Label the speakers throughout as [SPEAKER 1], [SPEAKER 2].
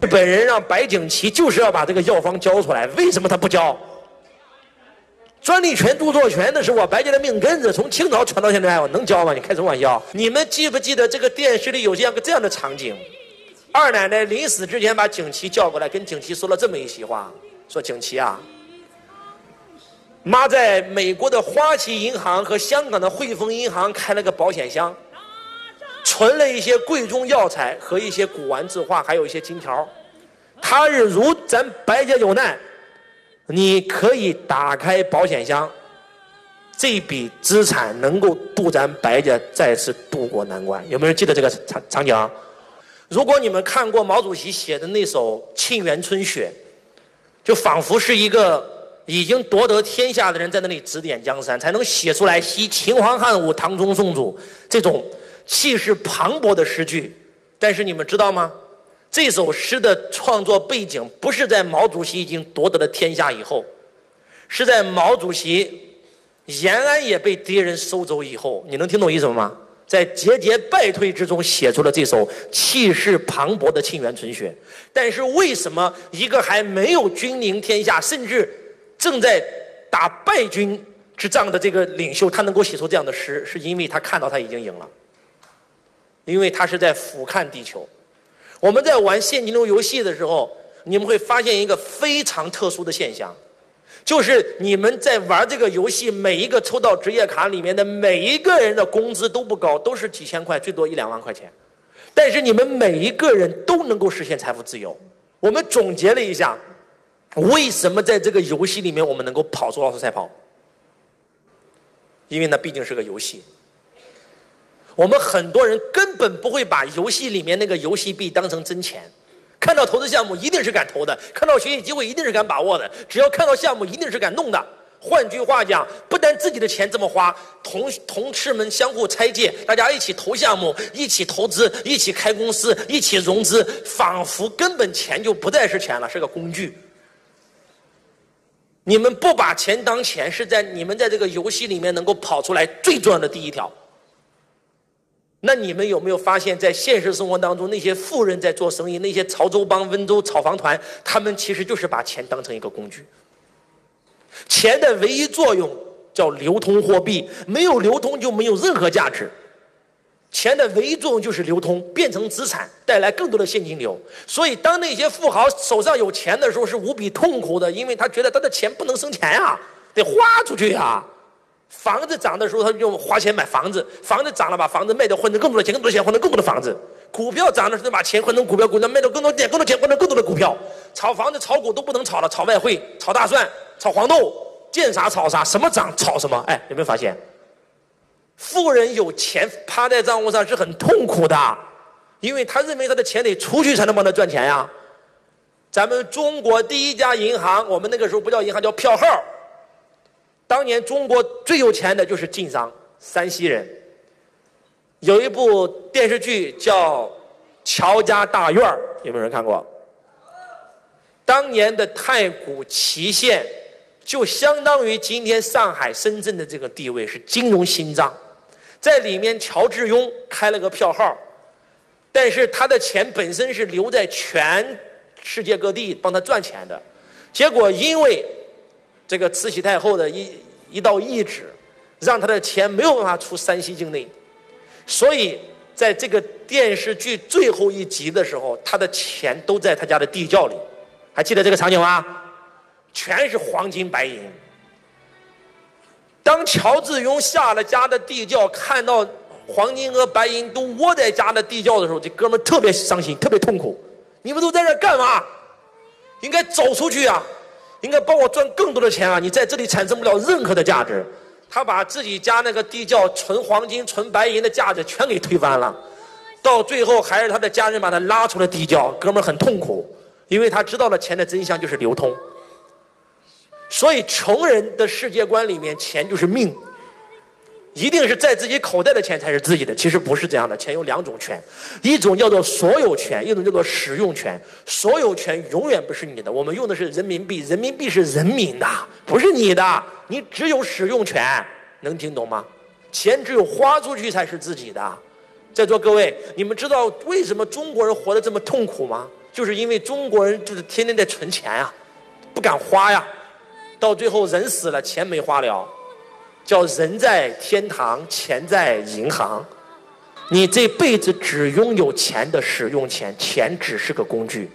[SPEAKER 1] 日本人让白景琦就是要把这个药方交出来，为什么他不交？专利权、著作权那是我白家的命根子，从清朝传到现在，我能交吗？你开什么玩笑？你们记不记得这个电视里有这样个这样的场景？二奶奶临死之前把景琦叫过来，跟景琦说了这么一席话：说景琦啊，妈在美国的花旗银行和香港的汇丰银行开了个保险箱，存了一些贵重药材和一些古玩字画，还有一些金条。他日如咱白家有难。你可以打开保险箱，这笔资产能够渡咱白家再次渡过难关。有没有人记得这个场场景？如果你们看过毛主席写的那首《沁园春·雪》，就仿佛是一个已经夺得天下的人在那里指点江山，才能写出来“惜秦皇汉武，唐宗宋祖”这种气势磅礴的诗句。但是你们知道吗？这首诗的创作背景不是在毛主席已经夺得了天下以后，是在毛主席延安也被敌人收走以后。你能听懂意思吗？在节节败退之中写出了这首气势磅礴的《沁园春·雪》。但是为什么一个还没有君临天下，甚至正在打败军之仗的这个领袖，他能够写出这样的诗？是因为他看到他已经赢了，因为他是在俯瞰地球。我们在玩现金流游戏的时候，你们会发现一个非常特殊的现象，就是你们在玩这个游戏，每一个抽到职业卡里面的每一个人的工资都不高，都是几千块，最多一两万块钱。但是你们每一个人都能够实现财富自由。我们总结了一下，为什么在这个游戏里面我们能够跑出奥斯赛跑？因为那毕竟是个游戏。我们很多人根本不会把游戏里面那个游戏币当成真钱，看到投资项目一定是敢投的，看到学习机会一定是敢把握的，只要看到项目一定是敢弄的。换句话讲，不但自己的钱这么花，同同事们相互拆借，大家一起投项目，一起投资，一起开公司，一起融资，仿佛根本钱就不再是钱了，是个工具。你们不把钱当钱，是在你们在这个游戏里面能够跑出来最重要的第一条。那你们有没有发现，在现实生活当中，那些富人在做生意，那些潮州帮、温州炒房团，他们其实就是把钱当成一个工具。钱的唯一作用叫流通货币，没有流通就没有任何价值。钱的唯一作用就是流通，变成资产，带来更多的现金流。所以，当那些富豪手上有钱的时候，是无比痛苦的，因为他觉得他的钱不能生钱呀，得花出去呀。房子涨的时候，他就花钱买房子；房子涨了，把房子卖掉，换成更多的钱，更多的钱换成更多的房子。股票涨的时候，把钱换成股票，股票卖掉更多点，更多钱换成更多的股票。炒房子、炒股都不能炒了，炒外汇、炒大蒜、炒黄豆，见啥炒啥，什么涨炒什么。哎，有没有发现？富人有钱趴在账户上是很痛苦的，因为他认为他的钱得出去才能帮他赚钱呀。咱们中国第一家银行，我们那个时候不叫银行，叫票号。当年中国最有钱的就是晋商，山西人。有一部电视剧叫《乔家大院》，有没有人看过？当年的太谷祁县，就相当于今天上海、深圳的这个地位，是金融心脏。在里面，乔致庸开了个票号，但是他的钱本身是留在全世界各地帮他赚钱的，结果因为。这个慈禧太后的一一道懿旨，让他的钱没有办法出山西境内，所以在这个电视剧最后一集的时候，他的钱都在他家的地窖里，还记得这个场景吗？全是黄金白银。当乔致庸下了家的地窖，看到黄金和白银都窝在家的地窖的时候，这哥们特别伤心，特别痛苦。你们都在这干嘛？应该走出去啊！应该帮我赚更多的钱啊！你在这里产生不了任何的价值。他把自己家那个地窖存黄金、存白银的价值全给推翻了，到最后还是他的家人把他拉出了地窖。哥们很痛苦，因为他知道了钱的真相就是流通。所以穷人的世界观里面，钱就是命。一定是在自己口袋的钱才是自己的，其实不是这样的。钱有两种权，一种叫做所有权，一种叫做使用权。所有权永远不是你的，我们用的是人民币，人民币是人民的，不是你的，你只有使用权。能听懂吗？钱只有花出去才是自己的。在座各位，你们知道为什么中国人活得这么痛苦吗？就是因为中国人就是天天在存钱啊，不敢花呀，到最后人死了，钱没花了，叫人在天堂，钱在银行。你这辈子只拥有钱的使用钱，钱只是个工具。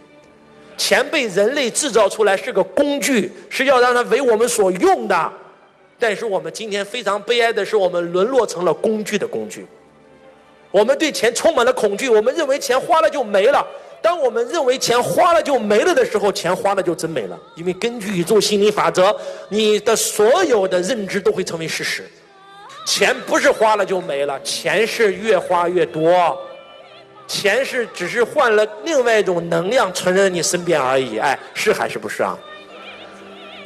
[SPEAKER 1] 钱被人类制造出来是个工具，是要让它为我们所用的。但是我们今天非常悲哀的是，我们沦落成了工具的工具。我们对钱充满了恐惧，我们认为钱花了就没了。当我们认为钱花了就没了的时候，钱花了就真没了。因为根据宇宙心理法则，你的所有的认知都会成为事实。钱不是花了就没了，钱是越花越多。钱是只是换了另外一种能量存在你身边而已，哎，是还是不是啊？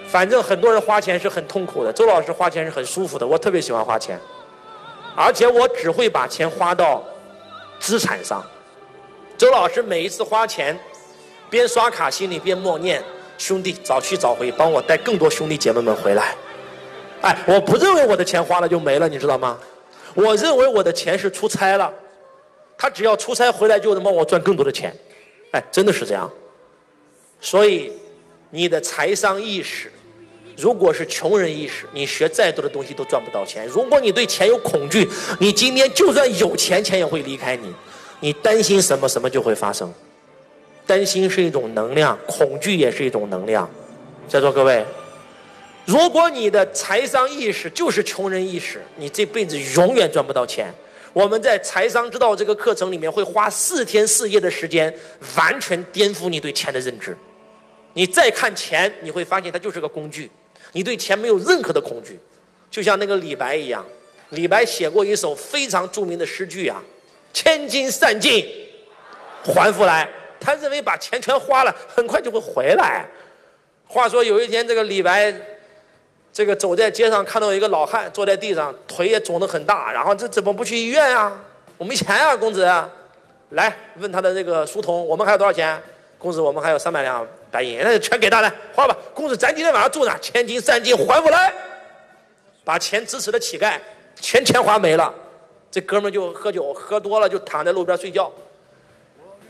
[SPEAKER 1] 反正很多人花钱是很痛苦的，周老师花钱是很舒服的，我特别喜欢花钱，而且我只会把钱花到资产上。周老师每一次花钱，边刷卡心里边默念：兄弟早去早回，帮我带更多兄弟姐妹们回来。哎，我不认为我的钱花了就没了，你知道吗？我认为我的钱是出差了。他只要出差回来就能帮我赚更多的钱，哎，真的是这样。所以，你的财商意识，如果是穷人意识，你学再多的东西都赚不到钱。如果你对钱有恐惧，你今天就算有钱，钱也会离开你。你担心什么，什么就会发生。担心是一种能量，恐惧也是一种能量。在座各位，如果你的财商意识就是穷人意识，你这辈子永远赚不到钱。我们在财商之道这个课程里面会花四天四夜的时间，完全颠覆你对钱的认知。你再看钱，你会发现它就是个工具，你对钱没有任何的恐惧。就像那个李白一样，李白写过一首非常著名的诗句啊：“千金散尽还复来。”他认为把钱全花了，很快就会回来。话说有一天，这个李白。这个走在街上看到一个老汉坐在地上，腿也肿得很大，然后这怎么不去医院呀？我没钱啊，公子。来问他的这个书童，我们还有多少钱？公子，我们还有三百两白银，那就全给他来花吧。公子，咱今天晚上住哪？千金散尽还复来，把钱支持的乞丐，全钱花没了。这哥们就喝酒，喝多了就躺在路边睡觉。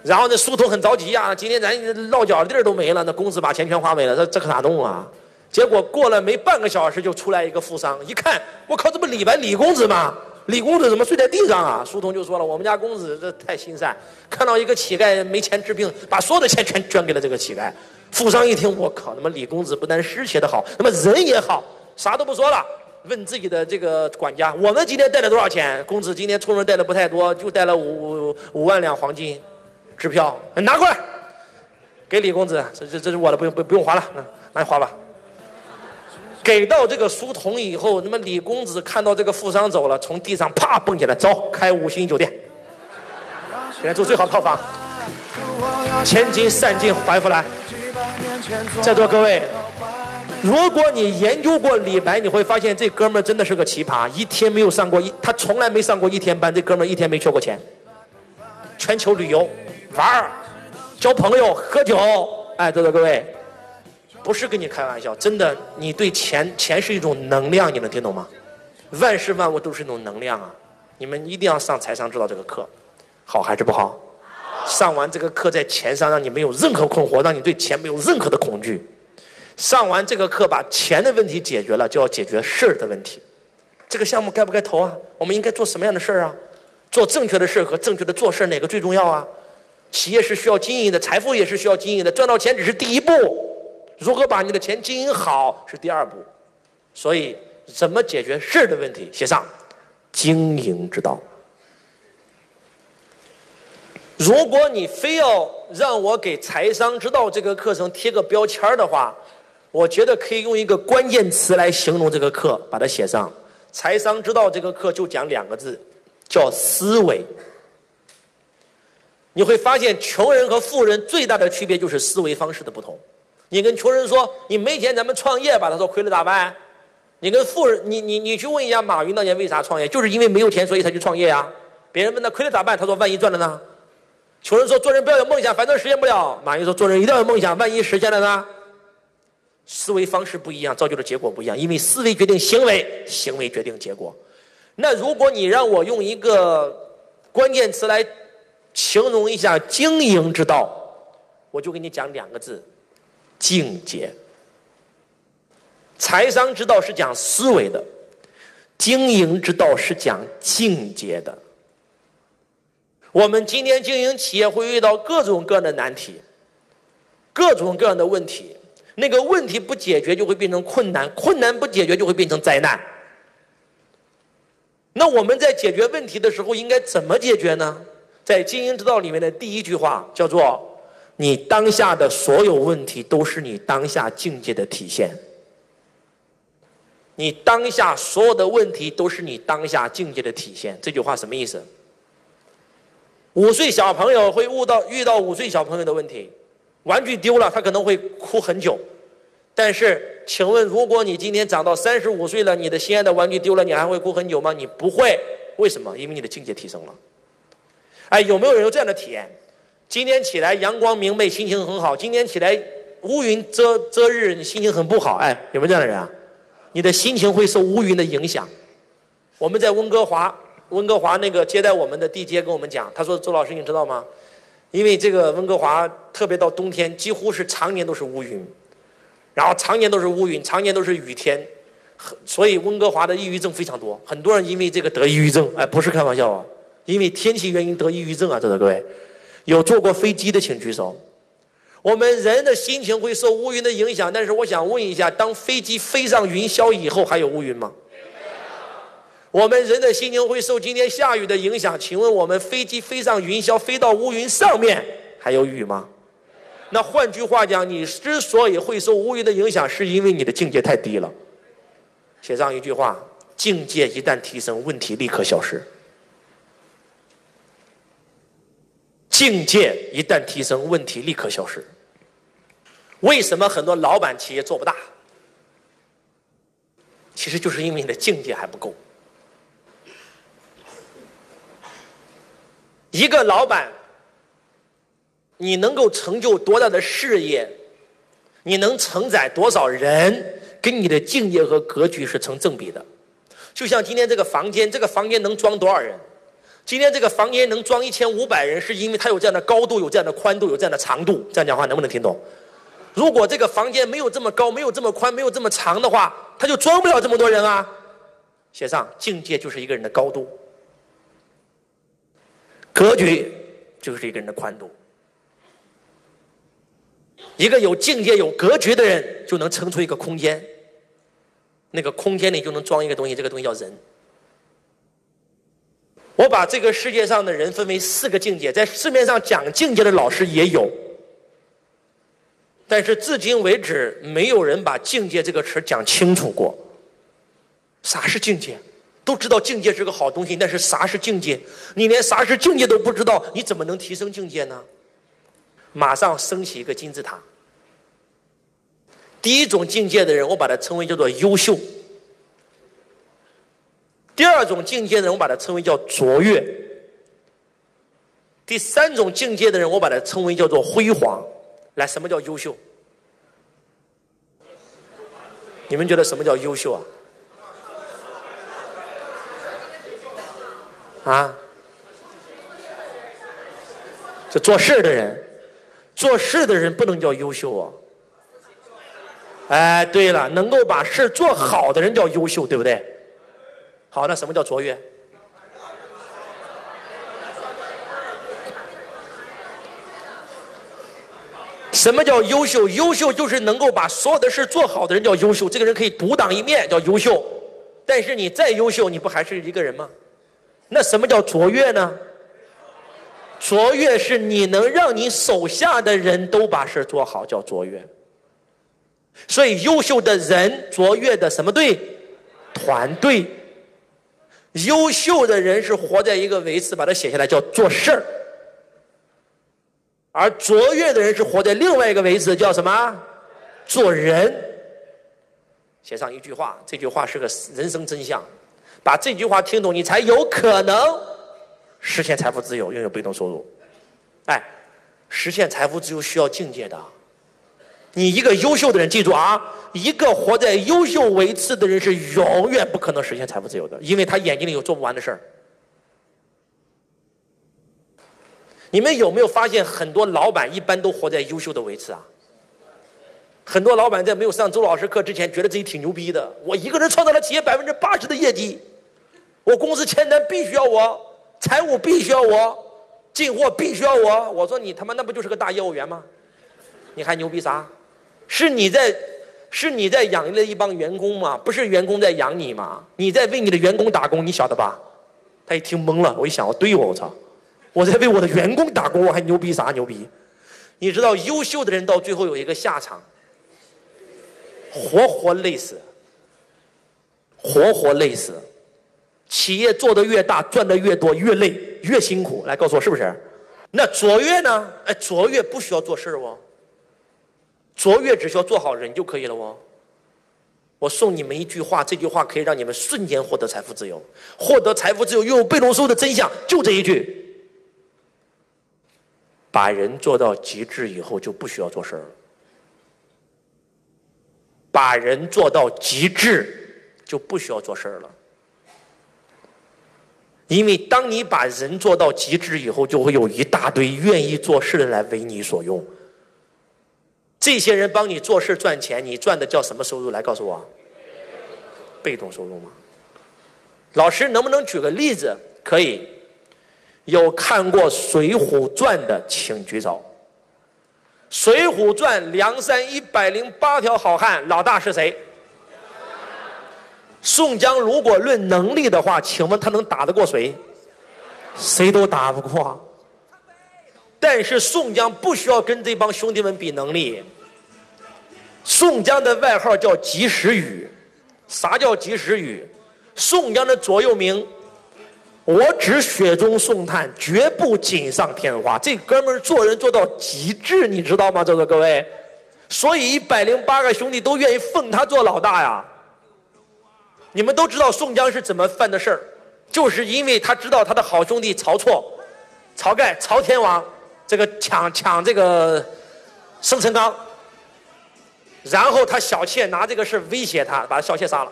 [SPEAKER 1] 然后那书童很着急呀，今天咱落脚的地儿都没了，那公子把钱全花没了，这这可咋弄啊？结果过了没半个小时，就出来一个富商，一看，我靠，这不李白李公子吗？李公子怎么睡在地上啊？书童就说了，我们家公子这太心善，看到一个乞丐没钱治病，把所有的钱全捐给了这个乞丐。富商一听，我靠，那么李公子不但诗写得好，那么人也好，啥都不说了，问自己的这个管家，我们今天带了多少钱？公子今天出门带的不太多，就带了五五五万两黄金支票，拿过来，给李公子，这这这是我的，不用不不用还了，拿去花吧。给到这个书童以后，那么李公子看到这个富商走了，从地上啪蹦起来，走，开五星酒店，给他住最好的套房，千金散尽还复来。在座各位，如果你研究过李白，你会发现这哥们儿真的是个奇葩，一天没有上过一，他从来没上过一天班，这哥们儿一天没缺过钱，全球旅游玩儿，交朋友，喝酒，哎，在座各位。不是跟你开玩笑，真的，你对钱，钱是一种能量，你能听懂吗？万事万物都是一种能量啊！你们一定要上财商知道这个课，好还是不好？上完这个课，在钱上让你没有任何困惑，让你对钱没有任何的恐惧。上完这个课，把钱的问题解决了，就要解决事儿的问题。这个项目该不该投啊？我们应该做什么样的事儿啊？做正确的事儿和正确的做事儿，哪个最重要啊？企业是需要经营的，财富也是需要经营的，赚到钱只是第一步。如何把你的钱经营好是第二步，所以怎么解决事儿的问题，写上经营之道。如果你非要让我给财商之道这个课程贴个标签儿的话，我觉得可以用一个关键词来形容这个课，把它写上。财商之道这个课就讲两个字，叫思维。你会发现，穷人和富人最大的区别就是思维方式的不同。你跟穷人说你没钱，咱们创业吧。他说亏了咋办？你跟富人，你你你去问一下马云当年为啥创业，就是因为没有钱，所以才去创业呀。别人问他亏了咋办？他说万一赚了呢？穷人说做人不要有梦想，反正实现不了。马云说做人一定要有梦想，万一实现了呢？思维方式不一样，造就的结果不一样。因为思维决定行为，行为决定结果。那如果你让我用一个关键词来形容一下经营之道。我就给你讲两个字：境界。财商之道是讲思维的，经营之道是讲境界的。我们今天经营企业会遇到各种各样的难题，各种各样的问题。那个问题不解决就会变成困难，困难不解决就会变成灾难。那我们在解决问题的时候应该怎么解决呢？在经营之道里面的第一句话叫做：“你当下的所有问题都是你当下境界的体现。”你当下所有的问题都是你当下境界的体现。这句话什么意思？五岁小朋友会悟到遇到五岁小朋友的问题，玩具丢了，他可能会哭很久。但是，请问，如果你今天长到三十五岁了，你的心爱的玩具丢了，你还会哭很久吗？你不会。为什么？因为你的境界提升了。哎，有没有人有这样的体验？今天起来阳光明媚，心情很好；今天起来乌云遮遮日，你心情很不好。哎，有没有这样的人啊？你的心情会受乌云的影响。我们在温哥华。温哥华那个接待我们的地接跟我们讲，他说：“周老师，你知道吗？因为这个温哥华特别到冬天，几乎是常年都是乌云，然后常年都是乌云，常年都是雨天，所以温哥华的抑郁症非常多。很多人因为这个得抑郁症，哎，不是开玩笑啊，因为天气原因得抑郁症啊，这个各位，有坐过飞机的请举手。我们人的心情会受乌云的影响，但是我想问一下，当飞机飞上云霄以后，还有乌云吗？”我们人的心情会受今天下雨的影响，请问我们飞机飞上云霄，飞到乌云上面，还有雨吗？那换句话讲，你之所以会受乌云的影响，是因为你的境界太低了。写上一句话：境界一旦提升，问题立刻消失。境界一旦提升，问题立刻消失。为什么很多老板企业做不大？其实就是因为你的境界还不够。一个老板，你能够成就多大的事业，你能承载多少人，跟你的境界和格局是成正比的。就像今天这个房间，这个房间能装多少人？今天这个房间能装一千五百人，是因为它有这样的高度，有这样的宽度，有这样的长度。这样讲话能不能听懂？如果这个房间没有这么高，没有这么宽，没有这么长的话，它就装不了这么多人啊。写上，境界就是一个人的高度。格局就是一个人的宽度。一个有境界、有格局的人，就能撑出一个空间。那个空间里就能装一个东西，这个东西叫人。我把这个世界上的人分为四个境界，在市面上讲境界的老师也有，但是至今为止，没有人把境界这个词讲清楚过。啥是境界？都知道境界是个好东西，但是啥是境界？你连啥是境界都不知道，你怎么能提升境界呢？马上升起一个金字塔。第一种境界的人，我把它称为叫做优秀；第二种境界的人，我把它称为叫卓越；第三种境界的人，我把它称为叫做辉煌。来，什么叫优秀？你们觉得什么叫优秀啊？啊，这做事的人，做事的人不能叫优秀啊。哎，对了，能够把事做好的人叫优秀，对不对？好，那什么叫卓越？什么叫优秀？优秀就是能够把所有的事做好的人叫优秀。这个人可以独当一面，叫优秀。但是你再优秀，你不还是一个人吗？那什么叫卓越呢？卓越是你能让你手下的人都把事做好，叫卓越。所以，优秀的人，卓越的什么队？团队。优秀的人是活在一个维次，把它写下来，叫做事儿。而卓越的人是活在另外一个维次，叫什么？做人。写上一句话，这句话是个人生真相。把这句话听懂，你才有可能实现财富自由，拥有被动收入。哎，实现财富自由需要境界的。你一个优秀的人，记住啊，一个活在优秀维次的人是永远不可能实现财富自由的，因为他眼睛里有做不完的事儿。你们有没有发现，很多老板一般都活在优秀的维持啊？很多老板在没有上周老师课之前，觉得自己挺牛逼的。我一个人创造了企业百分之八十的业绩，我公司签单必须要我，财务必须要我，进货必须要我。我说你他妈那不就是个大业务员吗？你还牛逼啥？是你在，是你在养了一帮员工吗？不是员工在养你吗？你在为你的员工打工，你晓得吧？他一听懵了，我一想，我对我我操，我在为我的员工打工，我还牛逼啥牛逼？你知道优秀的人到最后有一个下场。活活累死，活活累死。企业做的越大，赚的越多，越累越辛苦。来告诉我是不是？那卓越呢？哎，卓越不需要做事儿哦。卓越只需要做好人就可以了哦。我送你们一句话，这句话可以让你们瞬间获得财富自由。获得财富自由，拥有被动收的真相就这一句：把人做到极致以后，就不需要做事儿了。把人做到极致，就不需要做事儿了。因为当你把人做到极致以后，就会有一大堆愿意做事的人来为你所用。这些人帮你做事赚钱，你赚的叫什么收入？来告诉我，被动收入吗？老师能不能举个例子？可以。有看过《水浒传》的，请举手。《水浒传》梁山一百零八条好汉，老大是谁？宋江。如果论能力的话，请问他能打得过谁？谁都打不过。但是宋江不需要跟这帮兄弟们比能力。宋江的外号叫及时雨。啥叫及时雨？宋江的座右铭。我只雪中送炭，绝不锦上添花。这哥们儿做人做到极致，你知道吗？在座各位，所以一百零八个兄弟都愿意奉他做老大呀。你们都知道宋江是怎么犯的事儿，就是因为他知道他的好兄弟曹错、晁盖、曹天王这个抢抢这个生辰纲，然后他小妾拿这个事威胁他，把小妾杀了，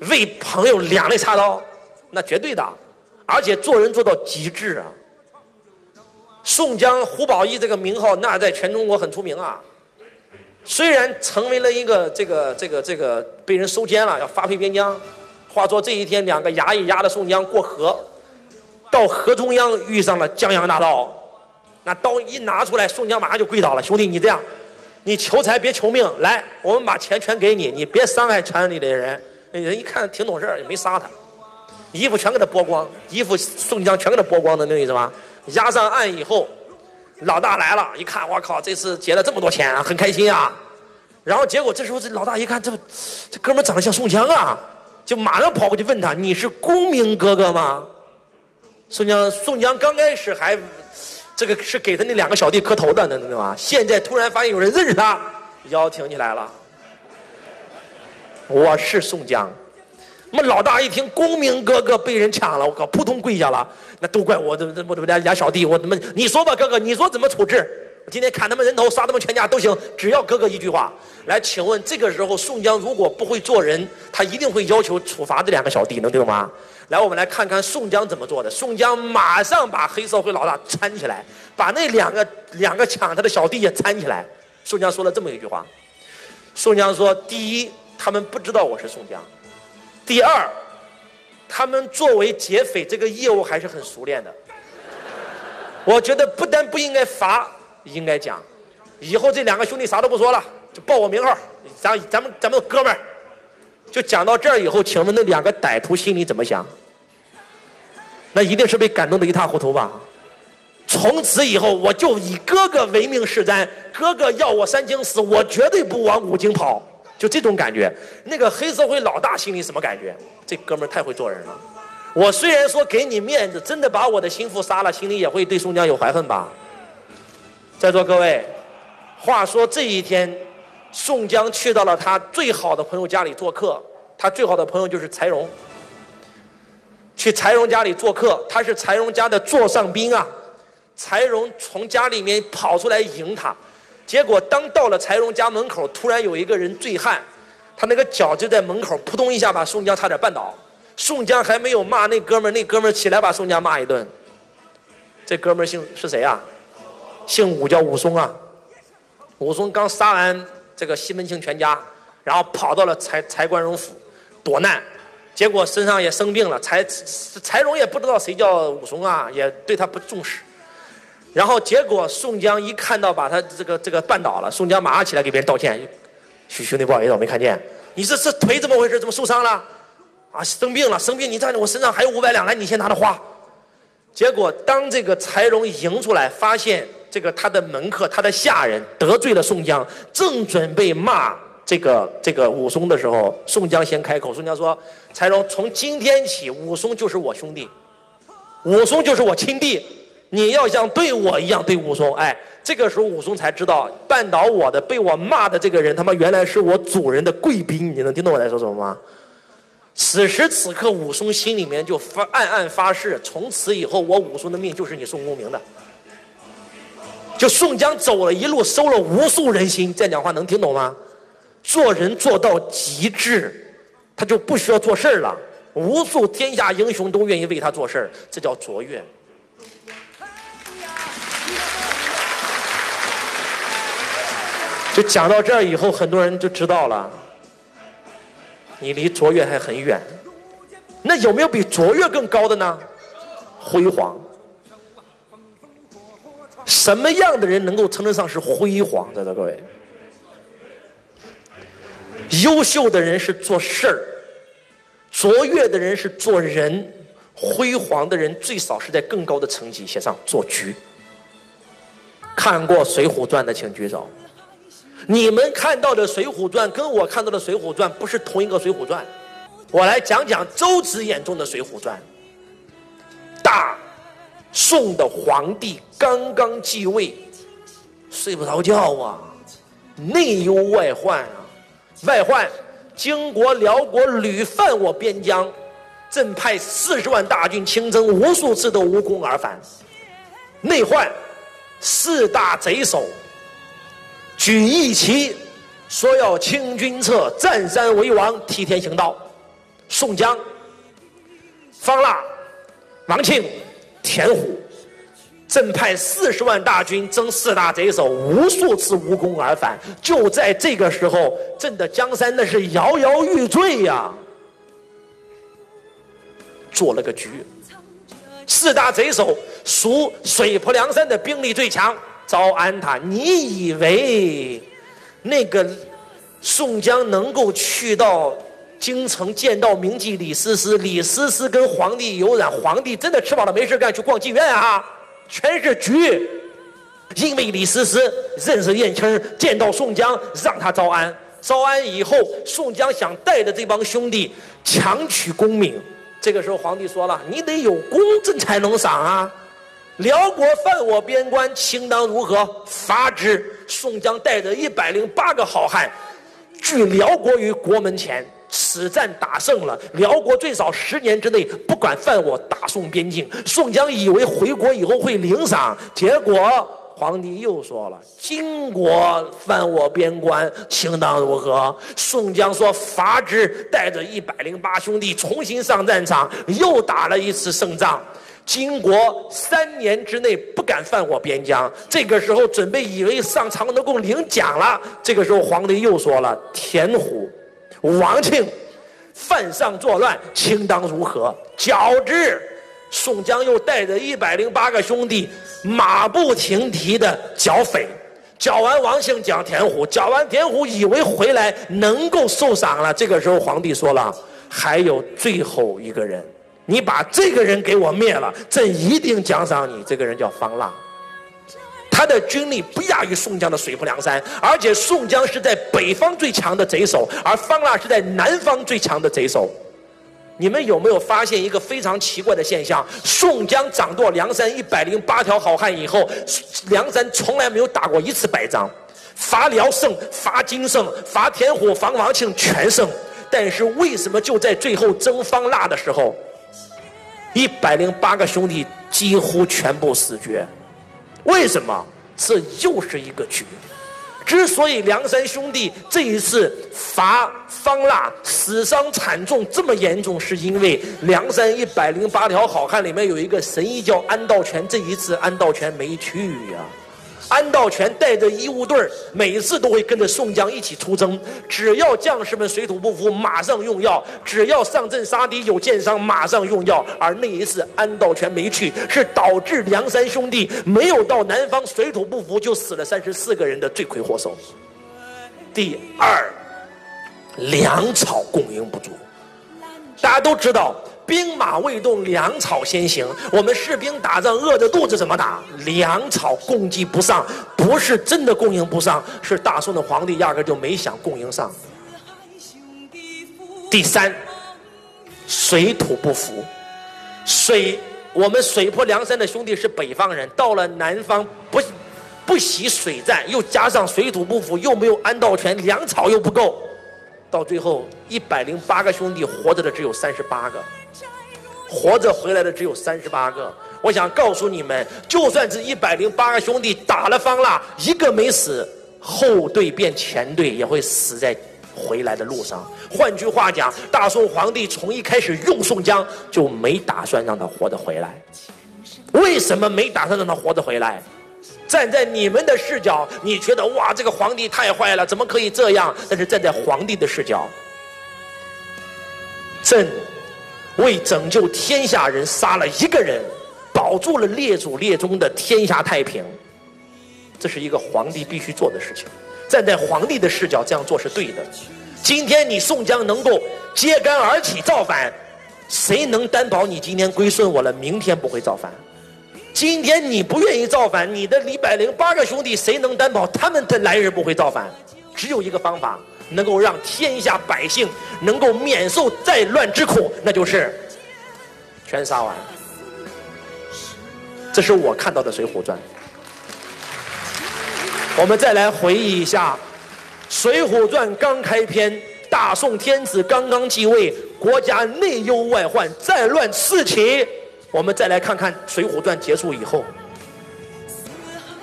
[SPEAKER 1] 为朋友两肋插刀。那绝对的，而且做人做到极致啊！宋江、胡宝义这个名号，那在全中国很出名啊。虽然成为了一个这个这个这个被人收监了，要发配边疆。话说这一天，两个衙役押着宋江过河，到河中央遇上了江洋大盗，那刀一拿出来，宋江马上就跪倒了。兄弟，你这样，你求财别求命，来，我们把钱全给你，你别伤害船里的人。人一看挺懂事也没杀他。衣服全给他剥光，衣服宋江全给他剥光的那个意思吧？押上岸以后，老大来了，一看，我靠，这次结了这么多钱，很开心啊。然后结果这时候这老大一看，这这哥们长得像宋江啊，就马上跑过去问他：“你是公明哥哥吗？”宋江宋江刚开始还这个是给他那两个小弟磕头的，那对吧？现在突然发现有人认识他，腰挺起来了。我是宋江。那么老大一听公明哥哥被人抢了，我靠，扑通跪下了。那都怪我，这这我这俩俩小弟，我他妈你说吧，哥哥，你说怎么处置？我今天砍他们人头，杀他们全家都行，只要哥哥一句话。来，请问这个时候宋江如果不会做人，他一定会要求处罚这两个小弟，能听懂吗？来，我们来看看宋江怎么做的。宋江马上把黑社会老大搀起来，把那两个两个抢他的小弟也搀起来。宋江说了这么一句话：宋江说，第一，他们不知道我是宋江。第二，他们作为劫匪，这个业务还是很熟练的。我觉得不但不应该罚，应该讲，以后这两个兄弟啥都不说了，就报我名号，咱咱们咱们哥们儿，就讲到这儿以后，请问那两个歹徒心里怎么想？那一定是被感动的一塌糊涂吧？从此以后，我就以哥哥为命是瞻，哥哥要我三更死，我绝对不往五更跑。就这种感觉，那个黑社会老大心里什么感觉？这哥们儿太会做人了。我虽然说给你面子，真的把我的心腹杀了，心里也会对宋江有怀恨吧？在座各位，话说这一天，宋江去到了他最好的朋友家里做客，他最好的朋友就是柴荣。去柴荣家里做客，他是柴荣家的座上宾啊。柴荣从家里面跑出来迎他。结果，当到了柴荣家门口，突然有一个人醉汉，他那个脚就在门口扑通一下把宋江差点绊倒。宋江还没有骂那哥们儿，那哥们儿起来把宋江骂一顿。这哥们儿姓是谁啊？姓武，叫武松啊。武松刚杀完这个西门庆全家，然后跑到了柴柴关荣府躲难，结果身上也生病了。柴柴荣也不知道谁叫武松啊，也对他不重视。然后结果宋江一看到把他这个这个绊倒了，宋江马上起来给别人道歉：“兄兄弟不好意思，我没看见。你这这腿怎么回事？怎么受伤了？啊，生病了，生病！你站在我身上还有五百两，来，你先拿着花。”结果，当这个柴荣迎出来，发现这个他的门客、他的下人得罪了宋江，正准备骂这个这个武松的时候，宋江先开口。宋江说：“柴荣，从今天起，武松就是我兄弟，武松就是我亲弟，你要像对我一样对武松。”哎，这个时候武松才知道，绊倒我的、被我骂的这个人，他妈原来是我主人的贵宾。你能听懂我在说什么吗？此时此刻，武松心里面就发暗暗发誓：从此以后，我武松的命就是你宋公明的。就宋江走了一路，收了无数人心。这讲话能听懂吗？做人做到极致，他就不需要做事儿了。无数天下英雄都愿意为他做事儿，这叫卓越。就讲到这儿以后，很多人就知道了。你离卓越还很远，那有没有比卓越更高的呢？辉煌。什么样的人能够称得上是辉煌？在座各位，优秀的人是做事儿，卓越的人是做人，辉煌的人最少是在更高的层级写上做局。看过《水浒传》的请举手。你们看到的《水浒传》跟我看到的《水浒传》不是同一个《水浒传》，我来讲讲周子眼中的《水浒传》。大宋的皇帝刚刚继位，睡不着觉啊，内忧外患啊。外患，金国、辽国屡犯我边疆，朕派四十万大军亲征，无数次都无功而返。内患，四大贼首。举义旗，说要清君侧，占山为王，替天行道。宋江、方腊、王庆、田虎，朕派四十万大军征四大贼首，无数次无功而返。就在这个时候，朕的江山那是摇摇欲坠呀！做了个局，四大贼首属水泊梁山的兵力最强。招安他，你以为那个宋江能够去到京城见到名妓李师师？李师师跟皇帝有染，皇帝真的吃饱了没事干去逛妓院啊？全是局，因为李师师认识燕青，见到宋江让他招安，招安以后，宋江想带着这帮兄弟强取功名。这个时候皇帝说了：“你得有功，朕才能赏啊。”辽国犯我边关，卿当如何？罚之。宋江带着一百零八个好汉，拒辽国于国门前。此战打胜了，辽国最少十年之内不敢犯我大宋边境。宋江以为回国以后会领赏，结果皇帝又说了：金国犯我边关，卿当如何？宋江说：罚之。带着一百零八兄弟重新上战场，又打了一次胜仗。金国三年之内不敢犯我边疆，这个时候准备以为上长乐宫领奖了。这个时候皇帝又说了：“田虎、王庆犯上作乱，卿当如何？”较之，宋江又带着一百零八个兄弟，马不停蹄的剿匪。剿完王庆，剿田虎，剿完田虎，以为回来能够受赏了。这个时候皇帝说了：“还有最后一个人。”你把这个人给我灭了，朕一定奖赏你。这个人叫方腊，他的军力不亚于宋江的水泊梁山，而且宋江是在北方最强的贼首，而方腊是在南方最强的贼首。你们有没有发现一个非常奇怪的现象？宋江掌舵梁山一百零八条好汉以后，梁山从来没有打过一次败仗，伐辽胜，伐金胜，伐田虎，伐王庆全胜。但是为什么就在最后征方腊的时候？一百零八个兄弟几乎全部死绝，为什么？这又是一个局。之所以梁山兄弟这一次伐方腊死伤惨重这么严重，是因为梁山一百零八条好汉里面有一个神医叫安道全，这一次安道全没去呀。安道全带着医务队每次都会跟着宋江一起出征。只要将士们水土不服，马上用药；只要上阵杀敌有箭伤，马上用药。而那一次安道全没去，是导致梁山兄弟没有到南方水土不服就死了三十四个人的罪魁祸首。第二，粮草供应不足。大家都知道。兵马未动，粮草先行。我们士兵打仗饿着肚子怎么打？粮草供给不上，不是真的供应不上，是大宋的皇帝压根就没想供应上。第三，水土不服。水，我们水泊梁山的兄弟是北方人，到了南方不不习水战，又加上水土不服，又没有安道全，粮草又不够，到最后一百零八个兄弟活着的只有三十八个。活着回来的只有三十八个。我想告诉你们，就算是一百零八个兄弟打了方腊，一个没死，后队变前队也会死在回来的路上。换句话讲，大宋皇帝从一开始用宋江就没打算让他活着回来。为什么没打算让他活着回来？站在你们的视角，你觉得哇，这个皇帝太坏了，怎么可以这样？但是站在皇帝的视角，朕。为拯救天下人，杀了一个人，保住了列祖列宗的天下太平，这是一个皇帝必须做的事情。站在皇帝的视角，这样做是对的。今天你宋江能够揭竿而起造反，谁能担保你今天归顺我了，明天不会造反？今天你不愿意造反，你的一百零八个兄弟，谁能担保他们的来日不会造反？只有一个方法。能够让天下百姓能够免受战乱之苦，那就是全杀完。这是我看到的《水浒传》。我们再来回忆一下，《水浒传》刚开篇，大宋天子刚刚继位，国家内忧外患，战乱四起。我们再来看看《水浒传》结束以后，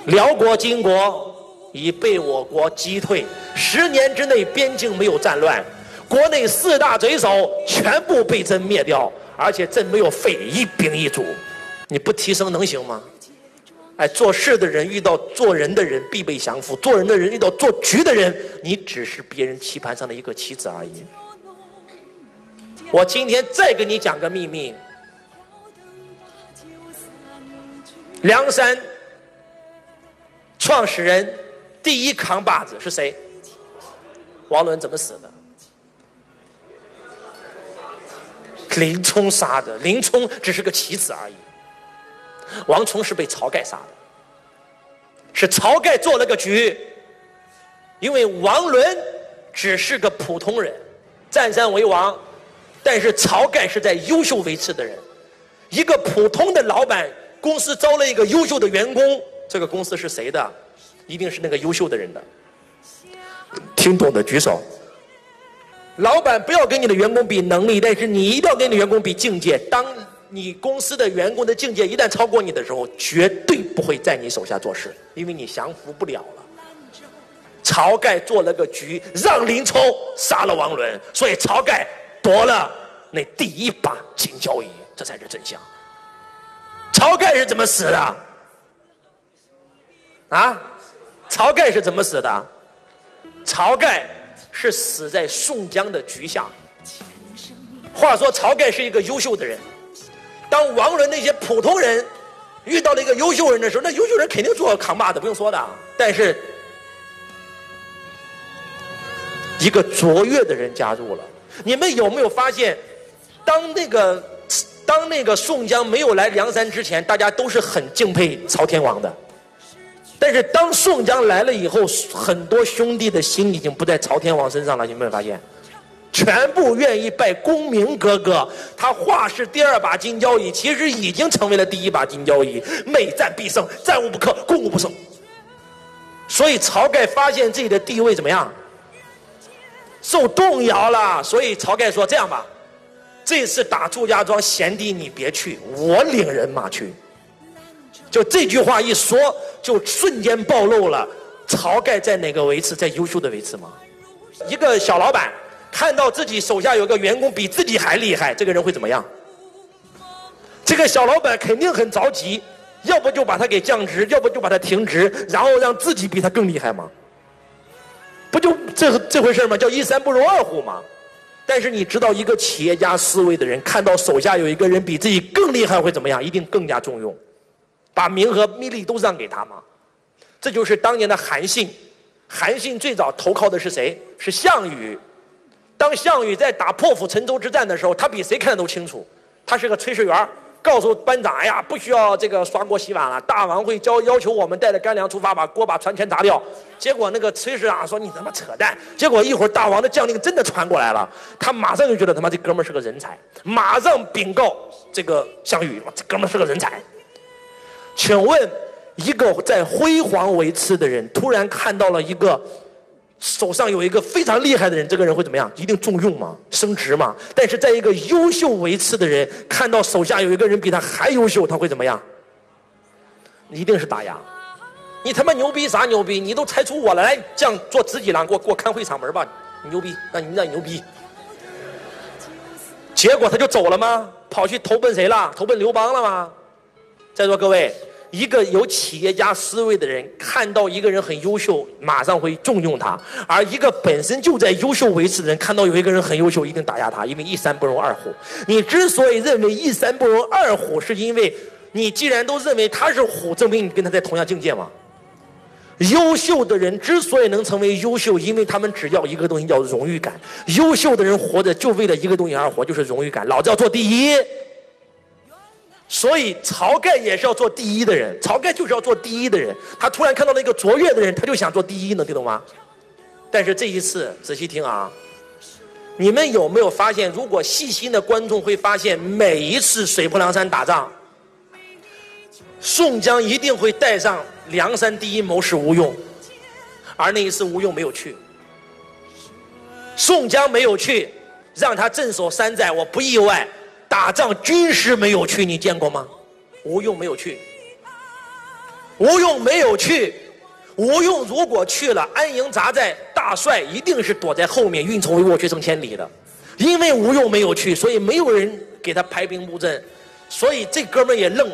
[SPEAKER 1] 辽国、金国。已被我国击退，十年之内边境没有战乱，国内四大贼首全部被朕灭掉，而且朕没有废一兵一卒，你不提升能行吗？哎，做事的人遇到做人的人必备降服，做人的人遇到做局的人，你只是别人棋盘上的一个棋子而已。我今天再给你讲个秘密，梁山创始人。第一扛把子是谁？王伦怎么死的？林冲杀的。林冲只是个棋子而已。王冲是被晁盖杀的，是晁盖做了个局。因为王伦只是个普通人，占山为王，但是晁盖是在优秀为次的人。一个普通的老板，公司招了一个优秀的员工，这个公司是谁的？一定是那个优秀的人的，听懂的举手。老板不要跟你的员工比能力，但是你一定要跟你的员工比境界。当你公司的员工的境界一旦超过你的时候，绝对不会在你手下做事，因为你降服不了了。晁盖做了个局，让林冲杀了王伦，所以晁盖夺了那第一把金交椅，这才是真相。晁盖是怎么死的？啊？晁盖是怎么死的？晁盖是死在宋江的局下。话说晁盖是一个优秀的人，当王伦那些普通人遇到了一个优秀人的时候，那优秀人肯定做扛把子，不用说的。但是一个卓越的人加入了。你们有没有发现，当那个当那个宋江没有来梁山之前，大家都是很敬佩晁天王的。但是当宋江来了以后，很多兄弟的心已经不在朝天王身上了。你有没有发现？全部愿意拜功名哥哥。他话是第二把金交椅，其实已经成为了第一把金交椅。每战必胜，战无不克，攻无不胜。所以晁盖发现自己的地位怎么样？受动摇了。所以晁盖说：“这样吧，这次打祝家庄，贤弟你别去，我领人马去。”就这句话一说，就瞬间暴露了晁盖在哪个位置？在优秀的位置吗？一个小老板看到自己手下有个员工比自己还厉害，这个人会怎么样？这个小老板肯定很着急，要不就把他给降职，要不就把他停职，然后让自己比他更厉害吗？不就这这回事吗？叫一山不容二虎吗？但是你知道，一个企业家思维的人看到手下有一个人比自己更厉害会怎么样？一定更加重用，把名和利都让给他吗？这就是当年的韩信。韩信最早投靠的是谁？是项羽。当项羽在打破釜沉舟之战的时候，他比谁看的都清楚。他是个炊事员告诉班长：“哎呀，不需要这个刷锅洗碗了，大王会教要求我们带着干粮出发，把锅把船全砸掉。”结果那个炊事长说：“你他妈扯淡！”结果一会儿大王的将令真的传过来了，他马上就觉得他妈这哥们是个人才，马上禀告这个项羽：“这哥们是个人才。”请问，一个在辉煌维次的人，突然看到了一个。手上有一个非常厉害的人，这个人会怎么样？一定重用吗？升职吗？但是在一个优秀维次的人看到手下有一个人比他还优秀，他会怎么样？一定是打压。你他妈牛逼啥牛逼？你都猜出我来，这样做自己郎，给我给我看会场门吧！牛逼，那你那牛逼。结果他就走了吗？跑去投奔谁了？投奔刘邦了吗？在座各位。一个有企业家思维的人，看到一个人很优秀，马上会重用他；而一个本身就在优秀维持的人，看到有一个人很优秀，一定打压他，因为一山不容二虎。你之所以认为一山不容二虎，是因为你既然都认为他是虎，证明你跟他在同样境界嘛。优秀的人之所以能成为优秀，因为他们只要一个东西叫荣誉感。优秀的人活着就为了一个东西而活，就是荣誉感。老子要做第一。所以，晁盖也是要做第一的人。晁盖就是要做第一的人。他突然看到了一个卓越的人，他就想做第一，能听懂吗？但是这一次，仔细听啊，你们有没有发现？如果细心的观众会发现，每一次水泊梁山打仗，宋江一定会带上梁山第一谋士吴用，而那一次吴用没有去。宋江没有去，让他镇守山寨，我不意外。打仗军师没有去，你见过吗？吴用没有去。吴用没有去，吴用如果去了，安营扎寨，大帅一定是躲在后面运筹帷幄，决胜千里的。因为吴用没有去，所以没有人给他排兵布阵，所以这哥们也愣。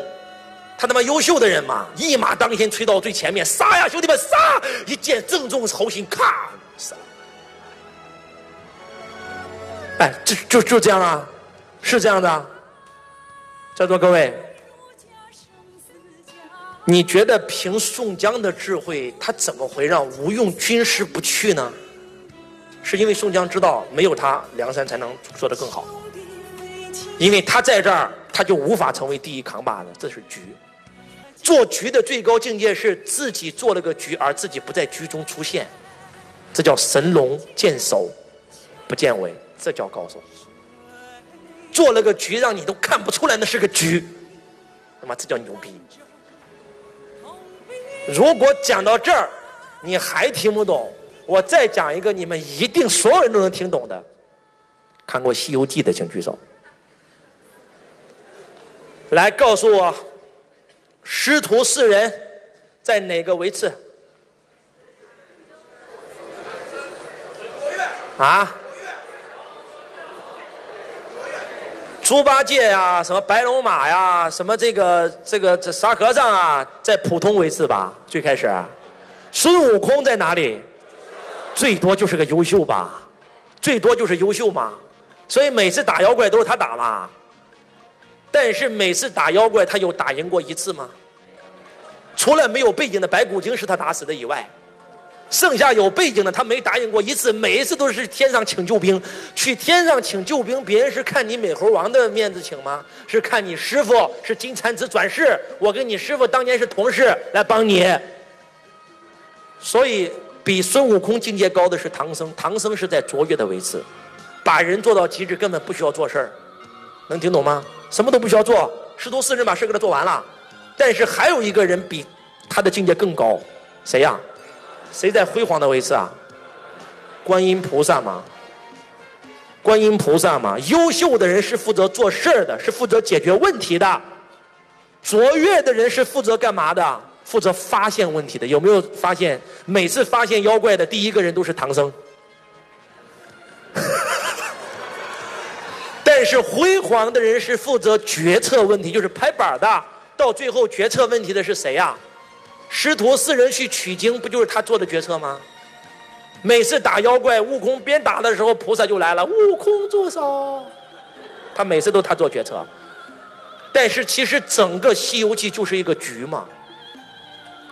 [SPEAKER 1] 他他妈优秀的人嘛，一马当先，吹到最前面，杀呀，兄弟们，杀！一箭正中喉心，咔，杀。哎，就就就这样啊。是这样的，在座各位，你觉得凭宋江的智慧，他怎么会让吴用军师不去呢？是因为宋江知道没有他，梁山才能做得更好。因为他在这儿，他就无法成为第一扛把子，这是局。做局的最高境界是自己做了个局，而自己不在局中出现，这叫神龙见首不见尾，这叫高手。做了个局，让你都看不出来那是个局，他妈这叫牛逼！如果讲到这儿，你还听不懂，我再讲一个你们一定所有人都能听懂的。看过《西游记》的请举手。来告诉我，师徒四人在哪个位置？啊？猪八戒呀，什么白龙马呀，什么这个这个这沙和尚啊，在普通位置吧？最开始，孙悟空在哪里？最多就是个优秀吧，最多就是优秀嘛。所以每次打妖怪都是他打嘛。但是每次打妖怪，他有打赢过一次吗？除了没有背景的白骨精是他打死的以外。剩下有背景的，他没答应过一次，每一次都是天上请救兵，去天上请救兵，别人是看你美猴王的面子请吗？是看你师傅是金蝉子转世，我跟你师傅当年是同事来帮你。所以比孙悟空境界高的是唐僧，唐僧是在卓越的位置，把人做到极致，根本不需要做事儿，能听懂吗？什么都不需要做，师徒四人把事儿给他做完了。但是还有一个人比他的境界更高，谁呀？谁在辉煌的位置啊？观音菩萨吗？观音菩萨吗？优秀的人是负责做事儿的，是负责解决问题的；卓越的人是负责干嘛的？负责发现问题的。有没有发现，每次发现妖怪的第一个人都是唐僧？但是辉煌的人是负责决策问题，就是拍板的。到最后决策问题的是谁呀？师徒四人去取经，不就是他做的决策吗？每次打妖怪，悟空边打的时候，菩萨就来了。悟空住手！他每次都他做决策。但是其实整个《西游记》就是一个局嘛。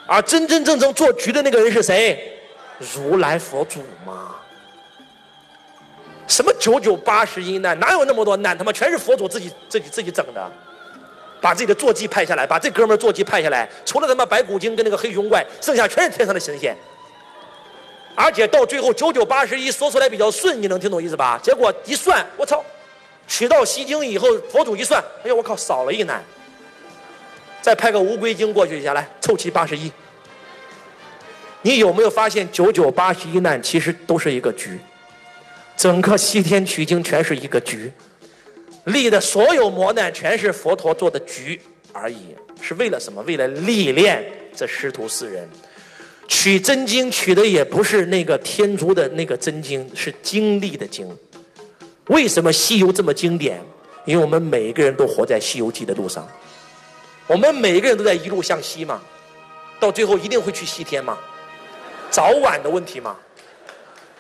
[SPEAKER 1] 而真真正正做局的那个人是谁？如来佛祖嘛。什么九九八十一难？哪有那么多难？他妈全是佛祖自己自己自己整的。把自己的坐骑派下来，把这哥们儿坐骑派下来，除了他妈白骨精跟那个黑熊怪，剩下全是天上的神仙。而且到最后九九八十一说出来比较顺，你能听懂意思吧？结果一算，我操，取到西经以后，佛祖一算，哎呀，我靠，少了一难。再派个乌龟精过去一下，来凑齐八十一。你有没有发现九九八十一难其实都是一个局？整个西天取经全是一个局，历的所有磨难全是佛陀做的局而已，是为了什么？为了历练这师徒四人。取真经取的也不是那个天竺的那个真经，是经历的经。为什么西游这么经典？因为我们每一个人都活在西游记的路上，我们每一个人都在一路向西嘛，到最后一定会去西天嘛，早晚的问题嘛。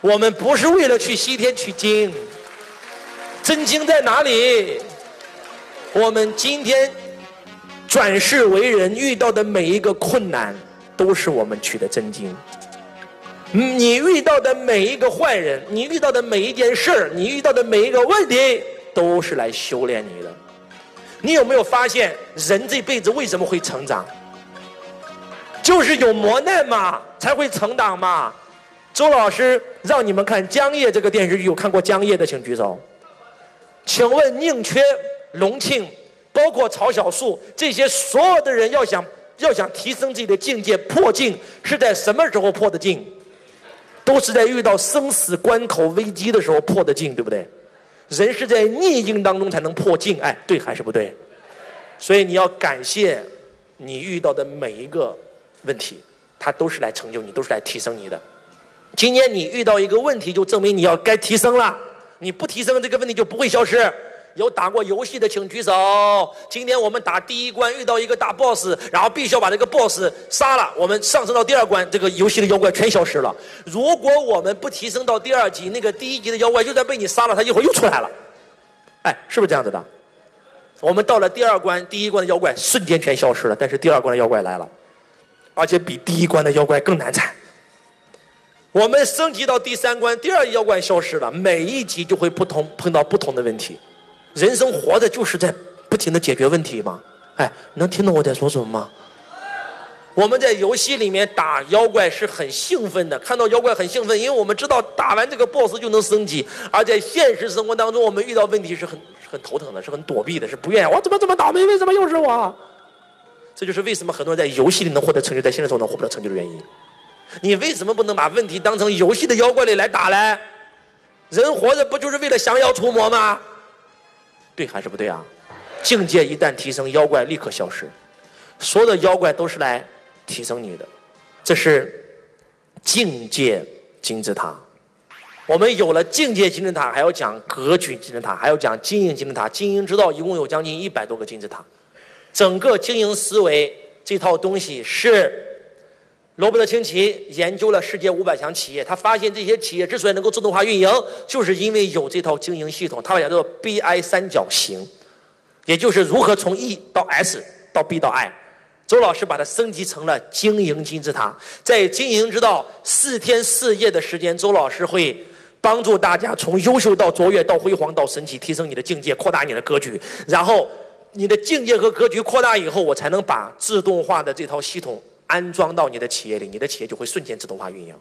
[SPEAKER 1] 我们不是为了去西天取经，真经在哪里？我们今天转世为人遇到的每一个困难。都是我们取的真经。你遇到的每一个坏人，你遇到的每一件事儿，你遇到的每一个问题，都是来修炼你的。你有没有发现，人这辈子为什么会成长？就是有磨难嘛，才会成长嘛。周老师让你们看《江夜》这个电视剧，有看过《江夜》的请举手。请问宁缺、隆庆，包括曹小树这些所有的人，要想。要想提升自己的境界，破境是在什么时候破的境？都是在遇到生死关口危机的时候破的境，对不对？人是在逆境当中才能破境，哎，对还是不对？所以你要感谢你遇到的每一个问题，它都是来成就你，都是来提升你的。今天你遇到一个问题，就证明你要该提升了。你不提升，这个问题就不会消失。有打过游戏的请举手。今天我们打第一关遇到一个大 boss，然后必须要把这个 boss 杀了。我们上升到第二关，这个游戏的妖怪全消失了。如果我们不提升到第二级，那个第一级的妖怪就算被你杀了，他一会儿又出来了。哎，是不是这样子的？我们到了第二关，第一关的妖怪瞬间全消失了，但是第二关的妖怪来了，而且比第一关的妖怪更难缠。我们升级到第三关，第二妖怪消失了，每一级就会不同碰到不同的问题。人生活着就是在不停的解决问题嘛，哎，能听懂我在说什么吗？我们在游戏里面打妖怪是很兴奋的，看到妖怪很兴奋，因为我们知道打完这个 BOSS 就能升级。而在现实生活当中，我们遇到问题是很很头疼的，是很躲避的，是不愿意。我怎么这么倒霉？为什么又是我？这就是为什么很多人在游戏里能获得成就，在现实中能获不了成就的原因。你为什么不能把问题当成游戏的妖怪里来打嘞？人活着不就是为了降妖除魔吗？对还是不对啊？境界一旦提升，妖怪立刻消失。所有的妖怪都是来提升你的，这是境界金字塔。我们有了境界金字塔，还要讲格局金字塔，还要讲经营金字塔。经营之道一共有将近一百多个金字塔。整个经营思维这套东西是罗伯特清崎研究了世界五百强企业，他发现这些企业之所以能够自动化运营，就是因为有这套经营系统。他把它叫做 BI 三角形，也就是如何从 E 到 S 到 B 到 I。周老师把它升级成了经营金字塔，在经营之道四天四夜的时间，周老师会帮助大家从优秀到卓越到辉煌到神奇，提升你的境界，扩大你的格局。然后你的境界和格局扩大以后，我才能把自动化的这套系统。安装到你的企业里，你的企业就会瞬间自动化运营。